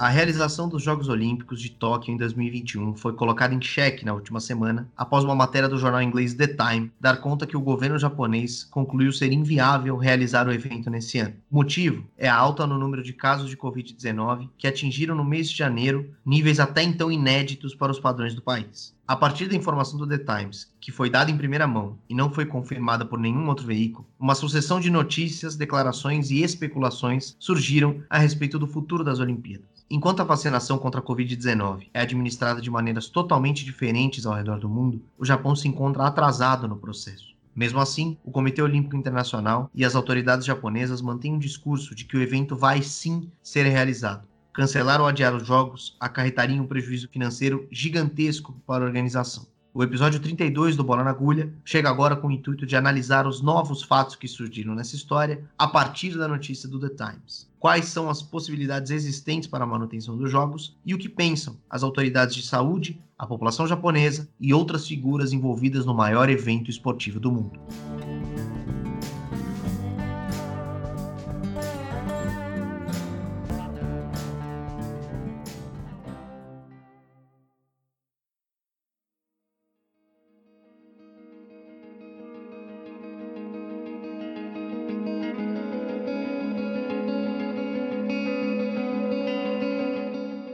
A realização dos Jogos Olímpicos de Tóquio em 2021 foi colocada em xeque na última semana, após uma matéria do jornal inglês The Time dar conta que o governo japonês concluiu ser inviável realizar o evento nesse ano. O motivo é a alta no número de casos de Covid-19 que atingiram no mês de janeiro níveis até então inéditos para os padrões do país. A partir da informação do The Times, que foi dada em primeira mão e não foi confirmada por nenhum outro veículo, uma sucessão de notícias, declarações e especulações surgiram a respeito do futuro das Olimpíadas. Enquanto a vacinação contra a Covid-19 é administrada de maneiras totalmente diferentes ao redor do mundo, o Japão se encontra atrasado no processo. Mesmo assim, o Comitê Olímpico Internacional e as autoridades japonesas mantêm um discurso de que o evento vai sim ser realizado. Cancelar ou adiar os jogos acarretaria um prejuízo financeiro gigantesco para a organização. O episódio 32 do Bola na Agulha chega agora com o intuito de analisar os novos fatos que surgiram nessa história a partir da notícia do The Times quais são as possibilidades existentes para a manutenção dos jogos e o que pensam as autoridades de saúde, a população japonesa e outras figuras envolvidas no maior evento esportivo do mundo.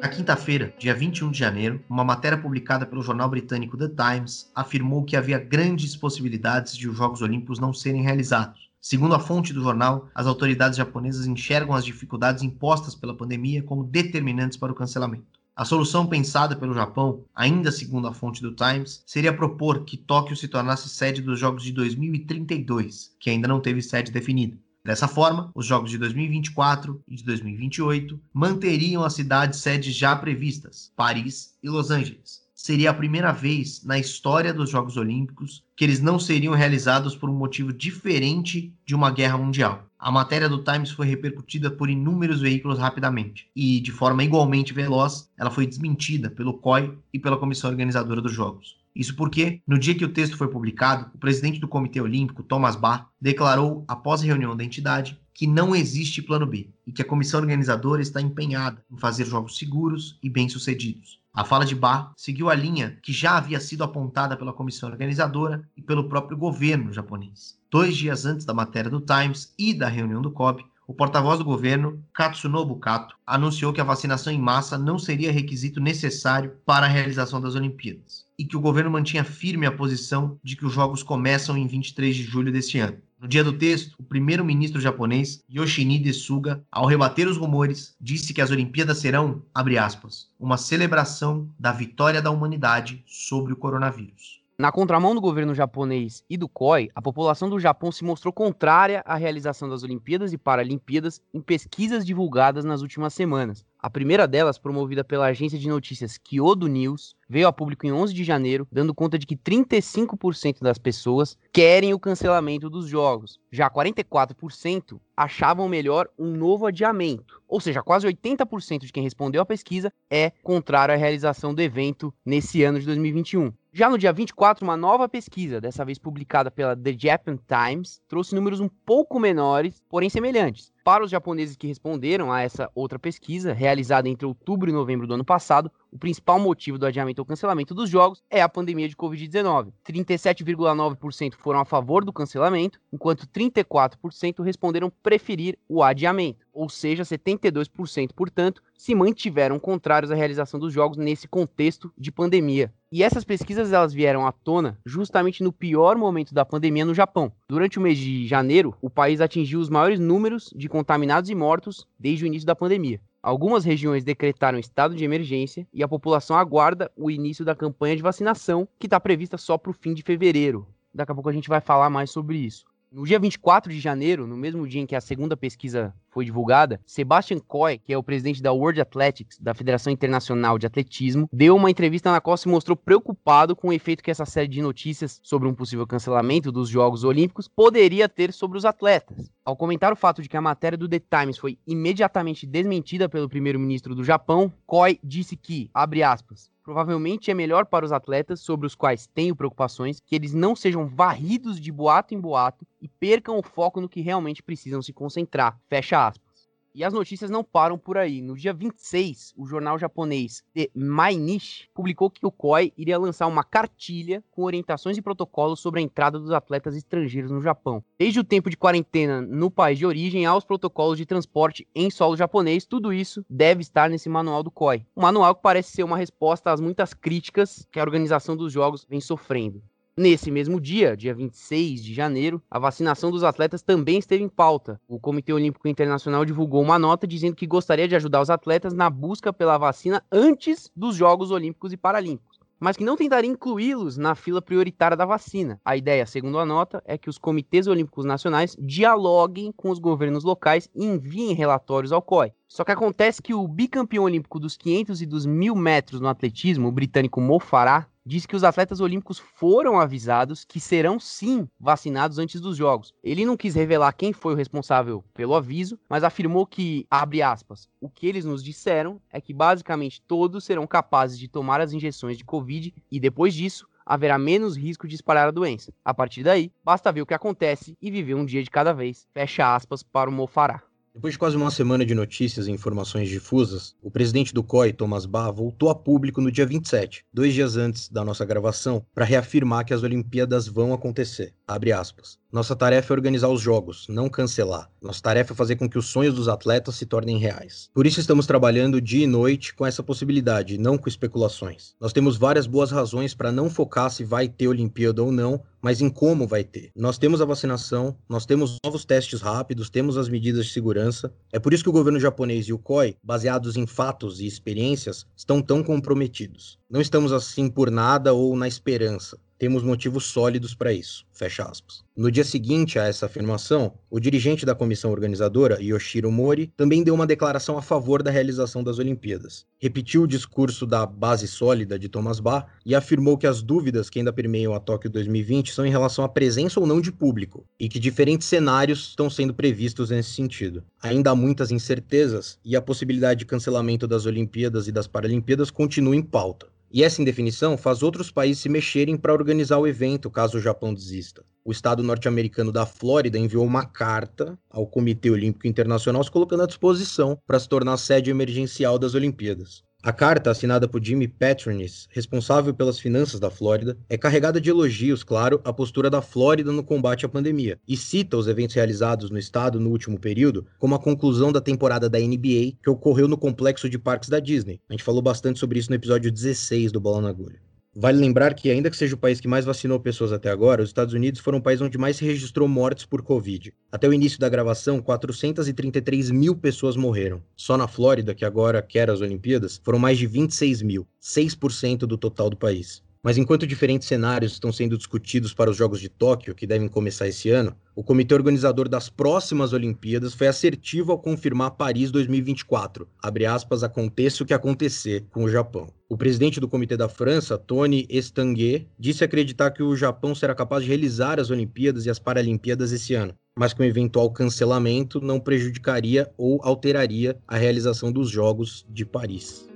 Na quinta-feira, dia 21 de janeiro, uma matéria publicada pelo jornal britânico The Times afirmou que havia grandes possibilidades de os Jogos Olímpicos não serem realizados. Segundo a fonte do jornal, as autoridades japonesas enxergam as dificuldades impostas pela pandemia como determinantes para o cancelamento. A solução pensada pelo Japão, ainda segundo a fonte do Times, seria propor que Tóquio se tornasse sede dos Jogos de 2032, que ainda não teve sede definida. Dessa forma, os Jogos de 2024 e de 2028 manteriam as cidades sedes já previstas, Paris e Los Angeles. Seria a primeira vez na história dos Jogos Olímpicos que eles não seriam realizados por um motivo diferente de uma guerra mundial. A matéria do Times foi repercutida por inúmeros veículos rapidamente e, de forma igualmente veloz, ela foi desmentida pelo COI e pela comissão organizadora dos Jogos. Isso porque, no dia que o texto foi publicado, o presidente do Comitê Olímpico, Thomas Bach, declarou, após a reunião da entidade, que não existe plano B e que a comissão organizadora está empenhada em fazer jogos seguros e bem-sucedidos. A fala de Bach seguiu a linha que já havia sido apontada pela comissão organizadora e pelo próprio governo japonês. Dois dias antes da matéria do Times e da reunião do COB, o porta-voz do governo, Katsunobu Kato, anunciou que a vacinação em massa não seria requisito necessário para a realização das Olimpíadas e que o governo mantinha firme a posição de que os Jogos começam em 23 de julho deste ano. No dia do texto, o primeiro-ministro japonês, Yoshinide Suga, ao rebater os rumores, disse que as Olimpíadas serão, abre aspas, uma celebração da vitória da humanidade sobre o coronavírus. Na contramão do governo japonês e do COI, a população do Japão se mostrou contrária à realização das Olimpíadas e Paralimpíadas em pesquisas divulgadas nas últimas semanas. A primeira delas, promovida pela agência de notícias Kyodo News, veio a público em 11 de janeiro, dando conta de que 35% das pessoas querem o cancelamento dos jogos. Já 44% achavam melhor um novo adiamento. Ou seja, quase 80% de quem respondeu à pesquisa é contrário à realização do evento nesse ano de 2021. Já no dia 24, uma nova pesquisa, dessa vez publicada pela The Japan Times, trouxe números um pouco menores, porém semelhantes. Para os japoneses que responderam a essa outra pesquisa, realizada entre outubro e novembro do ano passado, o principal motivo do adiamento ou cancelamento dos jogos é a pandemia de Covid-19. 37,9% foram a favor do cancelamento, enquanto 34% responderam preferir o adiamento. Ou seja, 72%, portanto, se mantiveram contrários à realização dos jogos nesse contexto de pandemia. E essas pesquisas elas vieram à tona justamente no pior momento da pandemia no Japão. Durante o mês de janeiro, o país atingiu os maiores números de contaminados e mortos desde o início da pandemia. Algumas regiões decretaram estado de emergência e a população aguarda o início da campanha de vacinação, que está prevista só para o fim de fevereiro. Daqui a pouco a gente vai falar mais sobre isso. No dia 24 de janeiro, no mesmo dia em que a segunda pesquisa foi divulgada, Sebastian Coy, que é o presidente da World Athletics, da Federação Internacional de Atletismo, deu uma entrevista na qual se mostrou preocupado com o efeito que essa série de notícias sobre um possível cancelamento dos Jogos Olímpicos poderia ter sobre os atletas. Ao comentar o fato de que a matéria do The Times foi imediatamente desmentida pelo primeiro-ministro do Japão, Coy disse que, abre aspas, Provavelmente é melhor para os atletas sobre os quais tenho preocupações que eles não sejam varridos de boato em boato e percam o foco no que realmente precisam se concentrar. Fecha aspas. E as notícias não param por aí. No dia 26, o jornal japonês The Mainichi publicou que o COI iria lançar uma cartilha com orientações e protocolos sobre a entrada dos atletas estrangeiros no Japão. Desde o tempo de quarentena no país de origem aos protocolos de transporte em solo japonês, tudo isso deve estar nesse manual do COI. Um manual que parece ser uma resposta às muitas críticas que a organização dos jogos vem sofrendo. Nesse mesmo dia, dia 26 de janeiro, a vacinação dos atletas também esteve em pauta. O Comitê Olímpico Internacional divulgou uma nota dizendo que gostaria de ajudar os atletas na busca pela vacina antes dos Jogos Olímpicos e Paralímpicos mas que não tentaria incluí-los na fila prioritária da vacina. A ideia, segundo a nota, é que os comitês olímpicos nacionais dialoguem com os governos locais e enviem relatórios ao COI. Só que acontece que o bicampeão olímpico dos 500 e dos 1000 metros no atletismo, o britânico Mo Farah, disse que os atletas olímpicos foram avisados que serão sim vacinados antes dos jogos. Ele não quis revelar quem foi o responsável pelo aviso, mas afirmou que, abre aspas, o que eles nos disseram é que basicamente todos serão capazes de tomar as injeções de Covid e depois disso haverá menos risco de espalhar a doença. A partir daí, basta ver o que acontece e viver um dia de cada vez. Fecha aspas para o Mofará. Depois de quase uma semana de notícias e informações difusas, o presidente do COI, Thomas Bach, voltou a público no dia 27, dois dias antes da nossa gravação, para reafirmar que as Olimpíadas vão acontecer. Abre aspas. Nossa tarefa é organizar os jogos, não cancelar. Nossa tarefa é fazer com que os sonhos dos atletas se tornem reais. Por isso estamos trabalhando dia e noite com essa possibilidade, não com especulações. Nós temos várias boas razões para não focar se vai ter Olimpíada ou não, mas em como vai ter. Nós temos a vacinação, nós temos novos testes rápidos, temos as medidas de segurança. É por isso que o governo japonês e o COI, baseados em fatos e experiências, estão tão comprometidos. Não estamos assim por nada ou na esperança. Temos motivos sólidos para isso. Fecha aspas. No dia seguinte a essa afirmação, o dirigente da comissão organizadora, Yoshiro Mori, também deu uma declaração a favor da realização das Olimpíadas. Repetiu o discurso da base sólida de Thomas Bach e afirmou que as dúvidas que ainda permeiam a Tóquio 2020 são em relação à presença ou não de público, e que diferentes cenários estão sendo previstos nesse sentido. Ainda há muitas incertezas e a possibilidade de cancelamento das Olimpíadas e das Paralimpíadas continua em pauta. E essa indefinição faz outros países se mexerem para organizar o evento, caso o Japão desista. O estado norte-americano da Flórida enviou uma carta ao Comitê Olímpico Internacional se colocando à disposição para se tornar sede emergencial das Olimpíadas. A carta, assinada por Jimmy Patronis, responsável pelas finanças da Flórida, é carregada de elogios, claro, à postura da Flórida no combate à pandemia, e cita os eventos realizados no estado no último período como a conclusão da temporada da NBA que ocorreu no complexo de parques da Disney. A gente falou bastante sobre isso no episódio 16 do Bola na Agulha. Vale lembrar que, ainda que seja o país que mais vacinou pessoas até agora, os Estados Unidos foram o país onde mais se registrou mortes por Covid. Até o início da gravação, 433 mil pessoas morreram. Só na Flórida, que agora quer as Olimpíadas, foram mais de 26 mil, 6% do total do país. Mas enquanto diferentes cenários estão sendo discutidos para os Jogos de Tóquio, que devem começar esse ano, o comitê organizador das próximas Olimpíadas foi assertivo ao confirmar Paris 2024. Abre aspas, aconteça o que acontecer com o Japão. O presidente do comitê da França, Tony Estanguet, disse acreditar que o Japão será capaz de realizar as Olimpíadas e as Paralimpíadas esse ano, mas que um eventual cancelamento não prejudicaria ou alteraria a realização dos Jogos de Paris.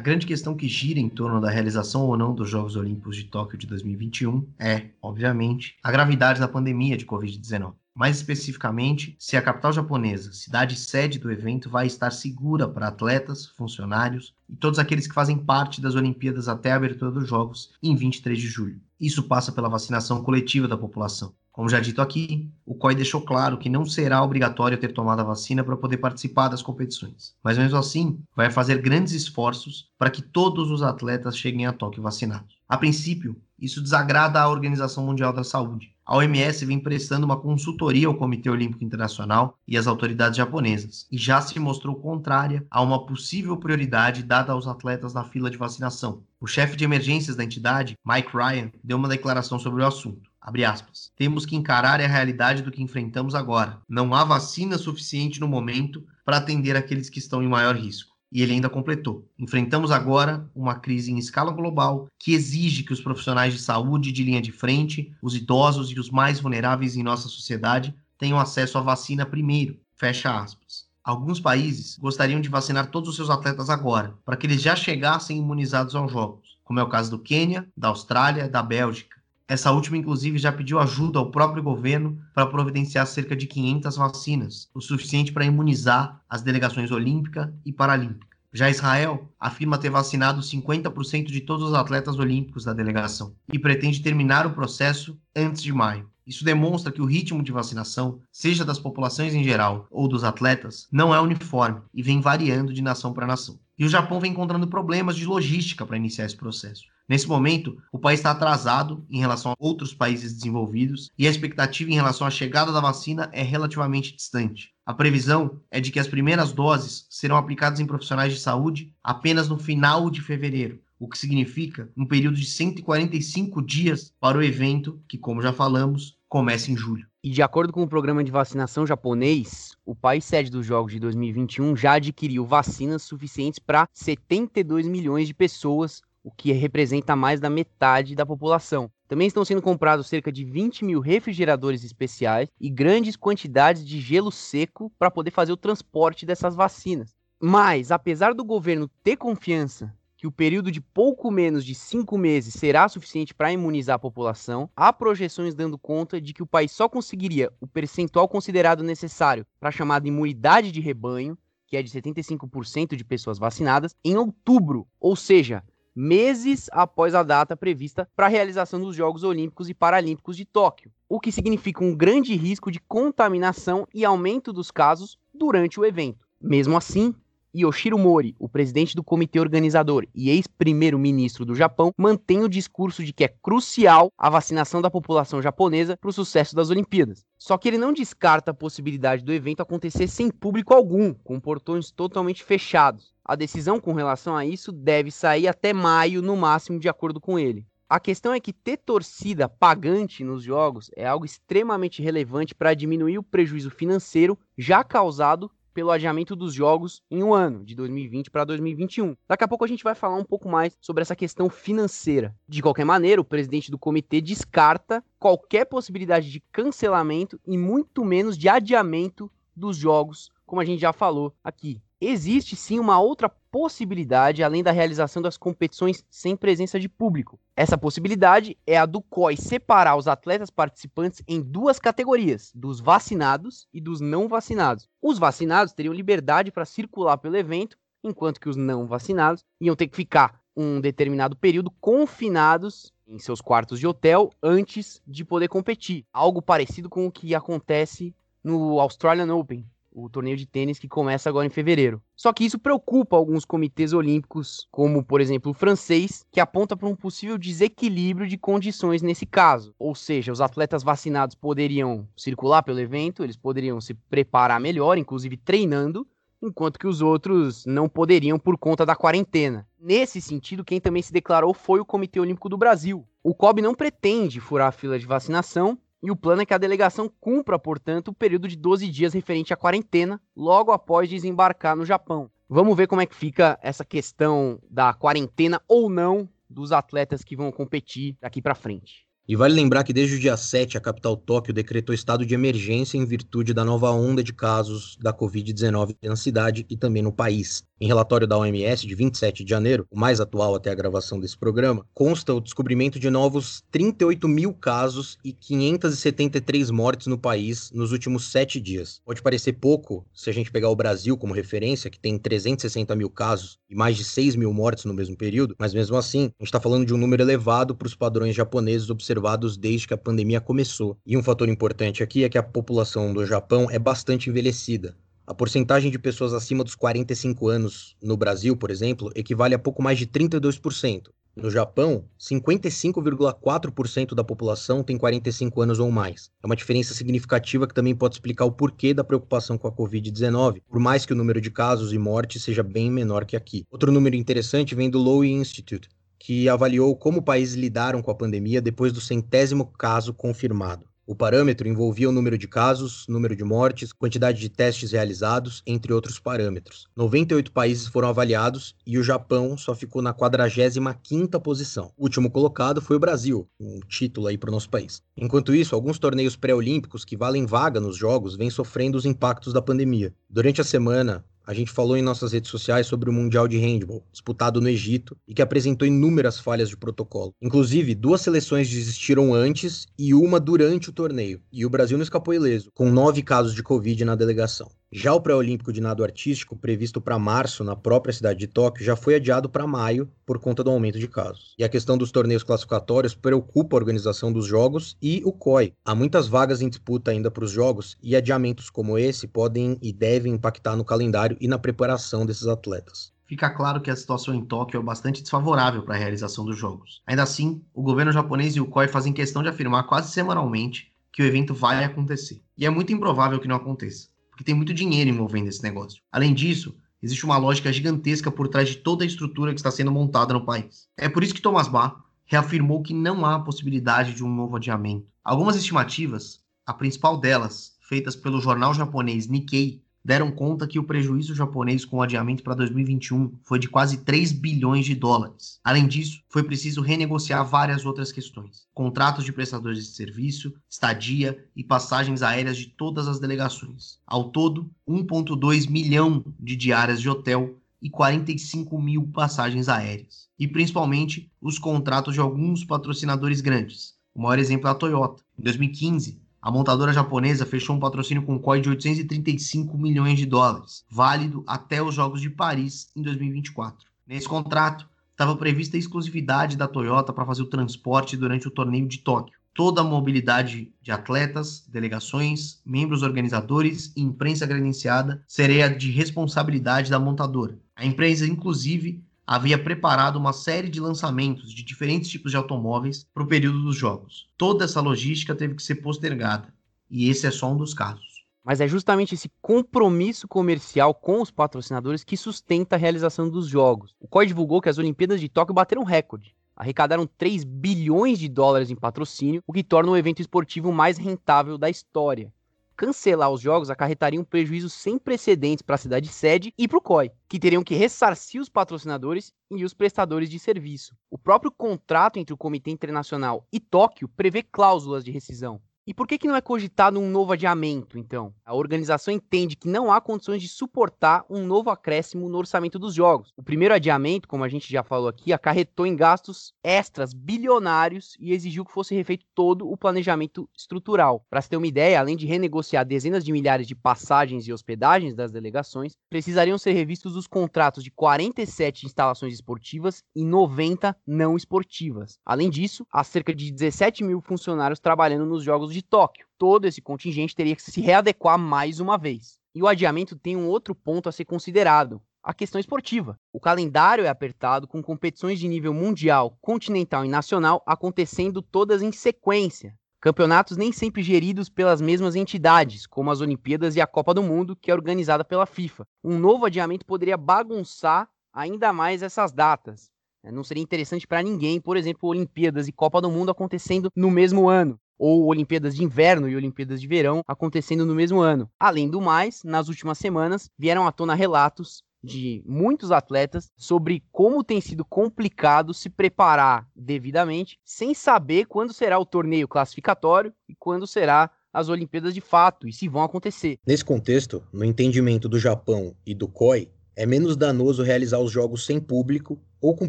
A grande questão que gira em torno da realização ou não dos Jogos Olímpicos de Tóquio de 2021 é, obviamente, a gravidade da pandemia de Covid-19. Mais especificamente, se a capital japonesa, cidade sede do evento, vai estar segura para atletas, funcionários e todos aqueles que fazem parte das Olimpíadas até a abertura dos Jogos em 23 de julho. Isso passa pela vacinação coletiva da população. Como já dito aqui, o COI deixou claro que não será obrigatório ter tomado a vacina para poder participar das competições, mas mesmo assim vai fazer grandes esforços para que todos os atletas cheguem a Tóquio vacinados. A princípio, isso desagrada à Organização Mundial da Saúde. A OMS vem prestando uma consultoria ao Comitê Olímpico Internacional e às autoridades japonesas, e já se mostrou contrária a uma possível prioridade dada aos atletas na fila de vacinação. O chefe de emergências da entidade, Mike Ryan, deu uma declaração sobre o assunto. Abre aspas. Temos que encarar a realidade do que enfrentamos agora. Não há vacina suficiente no momento para atender aqueles que estão em maior risco. E ele ainda completou: enfrentamos agora uma crise em escala global que exige que os profissionais de saúde de linha de frente, os idosos e os mais vulneráveis em nossa sociedade tenham acesso à vacina primeiro. Fecha aspas. Alguns países gostariam de vacinar todos os seus atletas agora, para que eles já chegassem imunizados aos Jogos, como é o caso do Quênia, da Austrália, da Bélgica. Essa última, inclusive, já pediu ajuda ao próprio governo para providenciar cerca de 500 vacinas, o suficiente para imunizar as delegações olímpica e paralímpica. Já Israel afirma ter vacinado 50% de todos os atletas olímpicos da delegação e pretende terminar o processo antes de maio. Isso demonstra que o ritmo de vacinação, seja das populações em geral ou dos atletas, não é uniforme e vem variando de nação para nação. E o Japão vem encontrando problemas de logística para iniciar esse processo. Nesse momento, o país está atrasado em relação a outros países desenvolvidos e a expectativa em relação à chegada da vacina é relativamente distante. A previsão é de que as primeiras doses serão aplicadas em profissionais de saúde apenas no final de fevereiro, o que significa um período de 145 dias para o evento, que, como já falamos, começa em julho. E de acordo com o programa de vacinação japonês, o país sede dos Jogos de 2021 já adquiriu vacinas suficientes para 72 milhões de pessoas, o que representa mais da metade da população. Também estão sendo comprados cerca de 20 mil refrigeradores especiais e grandes quantidades de gelo seco para poder fazer o transporte dessas vacinas. Mas, apesar do governo ter confiança que o período de pouco menos de cinco meses será suficiente para imunizar a população, há projeções dando conta de que o país só conseguiria o percentual considerado necessário para a chamada imunidade de rebanho, que é de 75% de pessoas vacinadas, em outubro, ou seja, meses após a data prevista para a realização dos Jogos Olímpicos e Paralímpicos de Tóquio, o que significa um grande risco de contaminação e aumento dos casos durante o evento. Mesmo assim, Yoshiro Mori, o presidente do comitê organizador e ex-primeiro-ministro do Japão, mantém o discurso de que é crucial a vacinação da população japonesa para o sucesso das Olimpíadas. Só que ele não descarta a possibilidade do evento acontecer sem público algum, com portões totalmente fechados. A decisão com relação a isso deve sair até maio, no máximo, de acordo com ele. A questão é que ter torcida pagante nos jogos é algo extremamente relevante para diminuir o prejuízo financeiro já causado pelo adiamento dos jogos em um ano, de 2020 para 2021. Daqui a pouco a gente vai falar um pouco mais sobre essa questão financeira. De qualquer maneira, o presidente do comitê descarta qualquer possibilidade de cancelamento e muito menos de adiamento dos jogos, como a gente já falou aqui existe sim uma outra possibilidade além da realização das competições sem presença de público. Essa possibilidade é a do COI separar os atletas participantes em duas categorias, dos vacinados e dos não vacinados. Os vacinados teriam liberdade para circular pelo evento, enquanto que os não vacinados iam ter que ficar um determinado período confinados em seus quartos de hotel antes de poder competir. Algo parecido com o que acontece no Australian Open, o torneio de tênis que começa agora em fevereiro. Só que isso preocupa alguns comitês olímpicos, como por exemplo o francês, que aponta para um possível desequilíbrio de condições nesse caso. Ou seja, os atletas vacinados poderiam circular pelo evento, eles poderiam se preparar melhor, inclusive treinando, enquanto que os outros não poderiam por conta da quarentena. Nesse sentido, quem também se declarou foi o Comitê Olímpico do Brasil. O COB não pretende furar a fila de vacinação, e o plano é que a delegação cumpra, portanto, o período de 12 dias referente à quarentena, logo após desembarcar no Japão. Vamos ver como é que fica essa questão da quarentena ou não dos atletas que vão competir daqui para frente. E vale lembrar que desde o dia 7, a capital Tóquio decretou estado de emergência em virtude da nova onda de casos da Covid-19 na cidade e também no país. Em relatório da OMS de 27 de janeiro, o mais atual até a gravação desse programa, consta o descobrimento de novos 38 mil casos e 573 mortes no país nos últimos sete dias. Pode parecer pouco se a gente pegar o Brasil como referência, que tem 360 mil casos e mais de 6 mil mortes no mesmo período, mas mesmo assim, a gente está falando de um número elevado para os padrões japoneses observados desde que a pandemia começou. E um fator importante aqui é que a população do Japão é bastante envelhecida. A porcentagem de pessoas acima dos 45 anos no Brasil, por exemplo, equivale a pouco mais de 32%. No Japão, 55,4% da população tem 45 anos ou mais. É uma diferença significativa que também pode explicar o porquê da preocupação com a Covid-19, por mais que o número de casos e mortes seja bem menor que aqui. Outro número interessante vem do Lowy Institute, que avaliou como países lidaram com a pandemia depois do centésimo caso confirmado. O parâmetro envolvia o número de casos, número de mortes, quantidade de testes realizados, entre outros parâmetros. 98 países foram avaliados e o Japão só ficou na 45ª posição. O último colocado foi o Brasil, um título aí para o nosso país. Enquanto isso, alguns torneios pré-olímpicos que valem vaga nos jogos vêm sofrendo os impactos da pandemia. Durante a semana, a gente falou em nossas redes sociais sobre o Mundial de Handball, disputado no Egito, e que apresentou inúmeras falhas de protocolo. Inclusive, duas seleções desistiram antes e uma durante o torneio. E o Brasil não escapou ileso, com nove casos de Covid na delegação. Já o pré-olímpico de nado artístico, previsto para março na própria cidade de Tóquio, já foi adiado para maio por conta do aumento de casos. E a questão dos torneios classificatórios preocupa a organização dos jogos e o COI. Há muitas vagas em disputa ainda para os jogos e adiamentos como esse podem e devem impactar no calendário e na preparação desses atletas fica claro que a situação em Tóquio é bastante desfavorável para a realização dos Jogos. Ainda assim, o governo japonês e o COI fazem questão de afirmar quase semanalmente que o evento vai acontecer. E é muito improvável que não aconteça porque tem muito dinheiro envolvendo esse negócio. Além disso, existe uma lógica gigantesca por trás de toda a estrutura que está sendo montada no país. É por isso que Thomas Bach reafirmou que não há possibilidade de um novo adiamento. Algumas estimativas, a principal delas, feitas pelo jornal japonês Nikkei, deram conta que o prejuízo japonês com o adiamento para 2021 foi de quase 3 bilhões de dólares. Além disso, foi preciso renegociar várias outras questões: contratos de prestadores de serviço, estadia e passagens aéreas de todas as delegações. Ao todo, 1,2 milhão de diárias de hotel e 45 mil passagens aéreas. E principalmente os contratos de alguns patrocinadores grandes. O maior exemplo é a Toyota. Em 2015, a montadora japonesa fechou um patrocínio com um COI de 835 milhões de dólares, válido até os Jogos de Paris em 2024. Nesse contrato, estava prevista a exclusividade da Toyota para fazer o transporte durante o torneio de Tóquio. Toda a mobilidade de atletas, delegações, membros organizadores e imprensa credenciada seria de responsabilidade da montadora. A empresa, inclusive, havia preparado uma série de lançamentos de diferentes tipos de automóveis para o período dos jogos. Toda essa logística teve que ser postergada, e esse é só um dos casos. Mas é justamente esse compromisso comercial com os patrocinadores que sustenta a realização dos jogos. O COI divulgou que as Olimpíadas de Tóquio bateram recorde. Arrecadaram 3 bilhões de dólares em patrocínio, o que torna o evento esportivo mais rentável da história cancelar os jogos acarretaria um prejuízo sem precedentes para a cidade sede e para o COI, que teriam que ressarcir os patrocinadores e os prestadores de serviço. O próprio contrato entre o Comitê Internacional e Tóquio prevê cláusulas de rescisão. E por que, que não é cogitado um novo adiamento, então? A organização entende que não há condições de suportar um novo acréscimo no orçamento dos jogos. O primeiro adiamento, como a gente já falou aqui, acarretou em gastos extras bilionários e exigiu que fosse refeito todo o planejamento estrutural. Para se ter uma ideia, além de renegociar dezenas de milhares de passagens e hospedagens das delegações, precisariam ser revistos os contratos de 47 instalações esportivas e 90 não esportivas. Além disso, há cerca de 17 mil funcionários trabalhando nos jogos de de Tóquio. Todo esse contingente teria que se readequar mais uma vez. E o adiamento tem um outro ponto a ser considerado: a questão esportiva. O calendário é apertado, com competições de nível mundial, continental e nacional acontecendo todas em sequência. Campeonatos nem sempre geridos pelas mesmas entidades, como as Olimpíadas e a Copa do Mundo, que é organizada pela FIFA. Um novo adiamento poderia bagunçar ainda mais essas datas. Não seria interessante para ninguém, por exemplo, Olimpíadas e Copa do Mundo acontecendo no mesmo ano ou Olimpíadas de Inverno e Olimpíadas de Verão acontecendo no mesmo ano. Além do mais, nas últimas semanas vieram à tona relatos de muitos atletas sobre como tem sido complicado se preparar devidamente, sem saber quando será o torneio classificatório e quando será as Olimpíadas de fato e se vão acontecer. Nesse contexto, no entendimento do Japão e do COI, é menos danoso realizar os jogos sem público ou com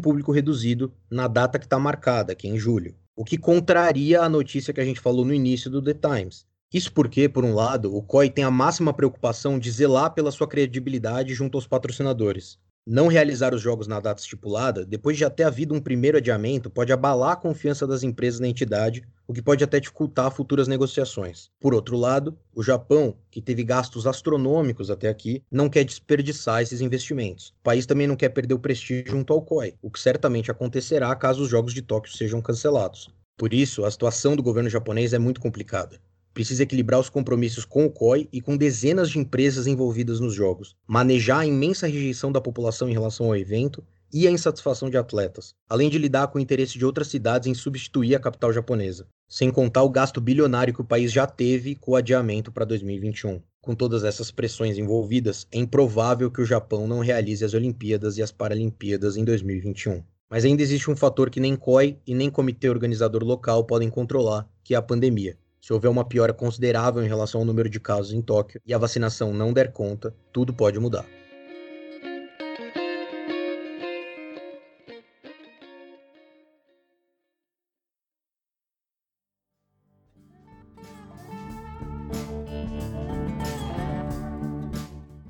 público reduzido na data que está marcada, que é em julho o que contraria a notícia que a gente falou no início do The Times. Isso porque, por um lado, o COI tem a máxima preocupação de zelar pela sua credibilidade junto aos patrocinadores. Não realizar os jogos na data estipulada, depois de já ter havido um primeiro adiamento, pode abalar a confiança das empresas na entidade, o que pode até dificultar futuras negociações. Por outro lado, o Japão, que teve gastos astronômicos até aqui, não quer desperdiçar esses investimentos. O país também não quer perder o prestígio junto ao COI, o que certamente acontecerá caso os Jogos de Tóquio sejam cancelados. Por isso, a situação do governo japonês é muito complicada precisa equilibrar os compromissos com o COI e com dezenas de empresas envolvidas nos jogos, manejar a imensa rejeição da população em relação ao evento e a insatisfação de atletas, além de lidar com o interesse de outras cidades em substituir a capital japonesa. sem contar o gasto bilionário que o país já teve com o adiamento para 2021. Com todas essas pressões envolvidas, é improvável que o Japão não realize as Olimpíadas e as Paralimpíadas em 2021. Mas ainda existe um fator que nem COI e nem comitê organizador local podem controlar, que é a pandemia. Se houver uma piora considerável em relação ao número de casos em Tóquio e a vacinação não der conta, tudo pode mudar.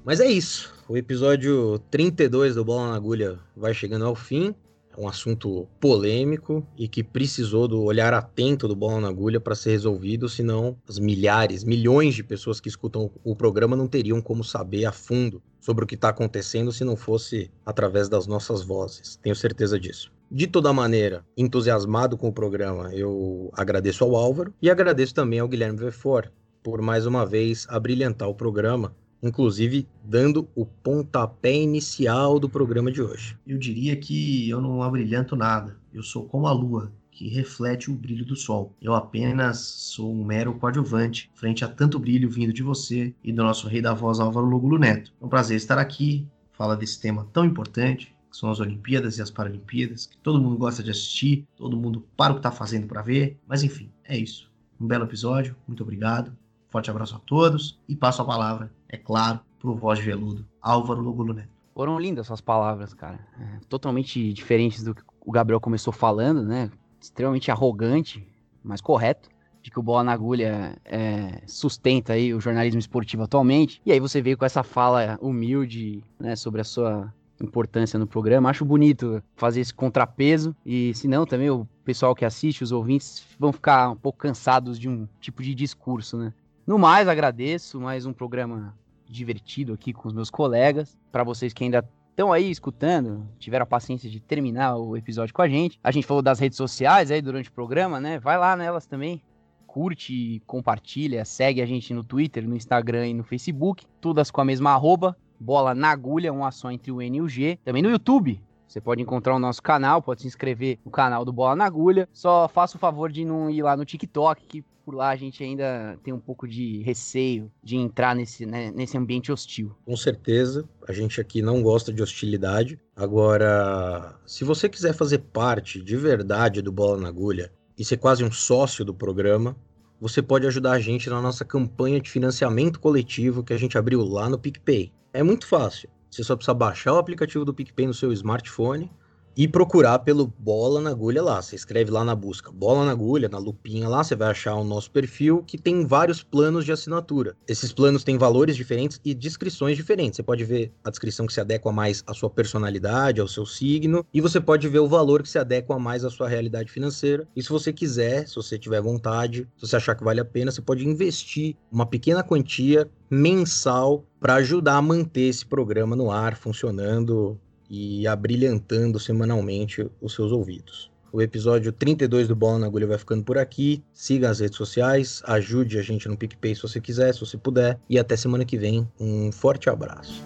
Mas é isso. O episódio 32 do Bola na Agulha vai chegando ao fim. É um assunto polêmico e que precisou do olhar atento do Bola na Agulha para ser resolvido, senão as milhares, milhões de pessoas que escutam o programa não teriam como saber a fundo sobre o que está acontecendo se não fosse através das nossas vozes. Tenho certeza disso. De toda maneira, entusiasmado com o programa, eu agradeço ao Álvaro e agradeço também ao Guilherme Vefort por mais uma vez abrilhantar o programa inclusive dando o pontapé inicial do programa de hoje. Eu diria que eu não abrilhanto nada. Eu sou como a lua, que reflete o brilho do sol. Eu apenas sou um mero coadjuvante frente a tanto brilho vindo de você e do nosso rei da voz Álvaro Lugulo Neto. É um prazer estar aqui, falar desse tema tão importante, que são as Olimpíadas e as Paralimpíadas, que todo mundo gosta de assistir, todo mundo para o que está fazendo para ver, mas enfim, é isso. Um belo episódio, muito obrigado. Forte abraço a todos e passo a palavra, é claro, para o voz veludo, Álvaro Lugulo Neto. Foram lindas suas palavras, cara. É, totalmente diferentes do que o Gabriel começou falando, né? Extremamente arrogante, mas correto. De que o Bola na Agulha é, sustenta aí o jornalismo esportivo atualmente. E aí você veio com essa fala humilde, né, sobre a sua importância no programa. Acho bonito fazer esse contrapeso. E se não, também o pessoal que assiste, os ouvintes, vão ficar um pouco cansados de um tipo de discurso, né? No mais, agradeço mais um programa divertido aqui com os meus colegas. Para vocês que ainda estão aí escutando, tiveram a paciência de terminar o episódio com a gente. A gente falou das redes sociais aí durante o programa, né? Vai lá nelas também. Curte, compartilha, segue a gente no Twitter, no Instagram e no Facebook, todas com a mesma arroba, bola na agulha, um só entre o N e o G. Também no YouTube, você pode encontrar o nosso canal, pode se inscrever no canal do Bola na Agulha. Só faça o favor de não ir lá no TikTok, que por lá a gente ainda tem um pouco de receio de entrar nesse, né, nesse ambiente hostil. Com certeza, a gente aqui não gosta de hostilidade. Agora, se você quiser fazer parte de verdade do Bola na Agulha e ser quase um sócio do programa, você pode ajudar a gente na nossa campanha de financiamento coletivo que a gente abriu lá no PicPay. É muito fácil. Você só precisa baixar o aplicativo do PicPay no seu smartphone e procurar pelo Bola na Agulha lá. Você escreve lá na busca Bola na Agulha, na lupinha lá, você vai achar o nosso perfil que tem vários planos de assinatura. Esses planos têm valores diferentes e descrições diferentes. Você pode ver a descrição que se adequa mais à sua personalidade, ao seu signo, e você pode ver o valor que se adequa mais à sua realidade financeira. E se você quiser, se você tiver vontade, se você achar que vale a pena, você pode investir uma pequena quantia mensal para ajudar a manter esse programa no ar, funcionando e abrilhantando semanalmente os seus ouvidos. O episódio 32 do Bola na Agulha vai ficando por aqui. Siga as redes sociais, ajude a gente no PicPay se você quiser, se você puder. E até semana que vem. Um forte abraço.